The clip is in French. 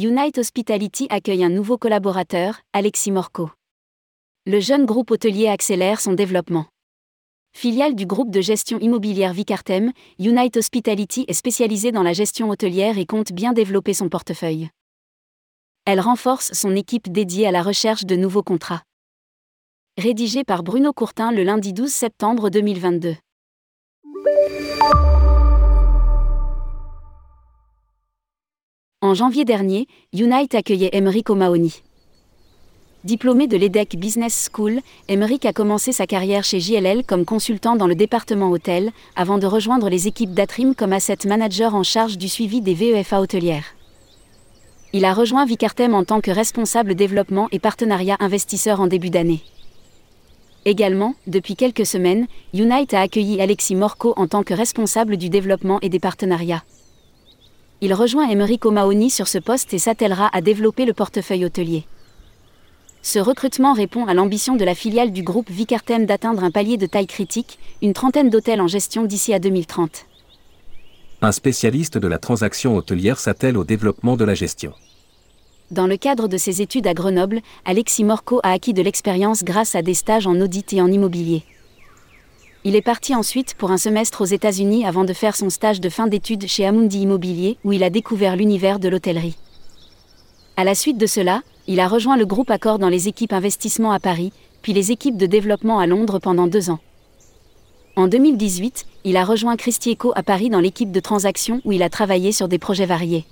Unite Hospitality accueille un nouveau collaborateur, Alexis Morco. Le jeune groupe hôtelier accélère son développement. Filiale du groupe de gestion immobilière Vicartem, Unite Hospitality est spécialisée dans la gestion hôtelière et compte bien développer son portefeuille. Elle renforce son équipe dédiée à la recherche de nouveaux contrats. Rédigé par Bruno Courtin le lundi 12 septembre 2022. En janvier dernier, Unite accueillait Emeric O'Mahony. Diplômé de l'EDEC Business School, Emeric a commencé sa carrière chez JLL comme consultant dans le département hôtel, avant de rejoindre les équipes d'Atrim comme asset manager en charge du suivi des VEFA hôtelières. Il a rejoint Vicartem en tant que responsable développement et partenariat investisseur en début d'année. Également, depuis quelques semaines, Unite a accueilli Alexis Morco en tant que responsable du développement et des partenariats. Il rejoint Emeric O'Mahony sur ce poste et s'attellera à développer le portefeuille hôtelier. Ce recrutement répond à l'ambition de la filiale du groupe Vicartem d'atteindre un palier de taille critique, une trentaine d'hôtels en gestion d'ici à 2030. Un spécialiste de la transaction hôtelière s'attelle au développement de la gestion. Dans le cadre de ses études à Grenoble, Alexis Morco a acquis de l'expérience grâce à des stages en audit et en immobilier. Il est parti ensuite pour un semestre aux États-Unis avant de faire son stage de fin d'études chez Amundi Immobilier, où il a découvert l'univers de l'hôtellerie. À la suite de cela, il a rejoint le groupe Accor dans les équipes investissement à Paris, puis les équipes de développement à Londres pendant deux ans. En 2018, il a rejoint Christie Eco à Paris dans l'équipe de transaction où il a travaillé sur des projets variés.